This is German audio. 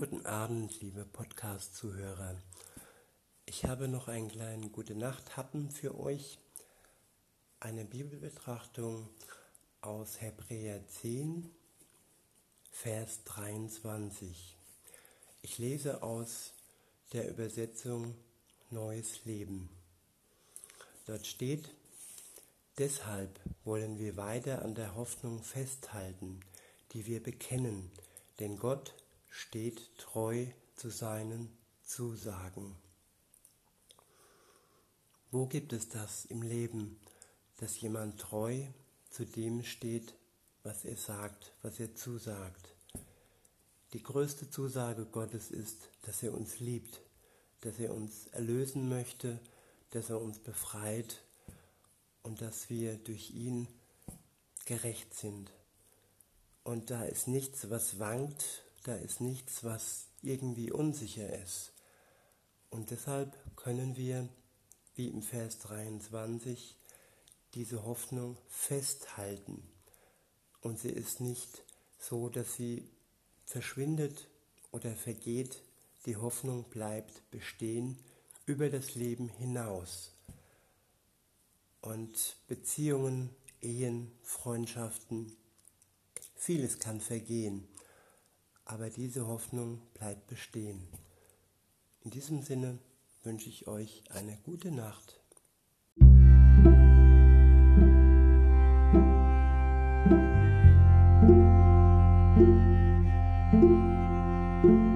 Guten Abend, liebe Podcast-Zuhörer. Ich habe noch einen kleinen Gute Nacht-Happen für euch. Eine Bibelbetrachtung aus Hebräer 10, Vers 23. Ich lese aus der Übersetzung Neues Leben. Dort steht, deshalb wollen wir weiter an der Hoffnung festhalten, die wir bekennen, denn Gott steht treu zu seinen Zusagen. Wo gibt es das im Leben, dass jemand treu zu dem steht, was er sagt, was er zusagt? Die größte Zusage Gottes ist, dass er uns liebt, dass er uns erlösen möchte, dass er uns befreit und dass wir durch ihn gerecht sind. Und da ist nichts, was wankt da ist nichts, was irgendwie unsicher ist. Und deshalb können wir, wie im Vers 23, diese Hoffnung festhalten. Und sie ist nicht so, dass sie verschwindet oder vergeht. Die Hoffnung bleibt bestehen über das Leben hinaus. Und Beziehungen, Ehen, Freundschaften, vieles kann vergehen aber diese Hoffnung bleibt bestehen. In diesem Sinne wünsche ich euch eine gute Nacht. Musik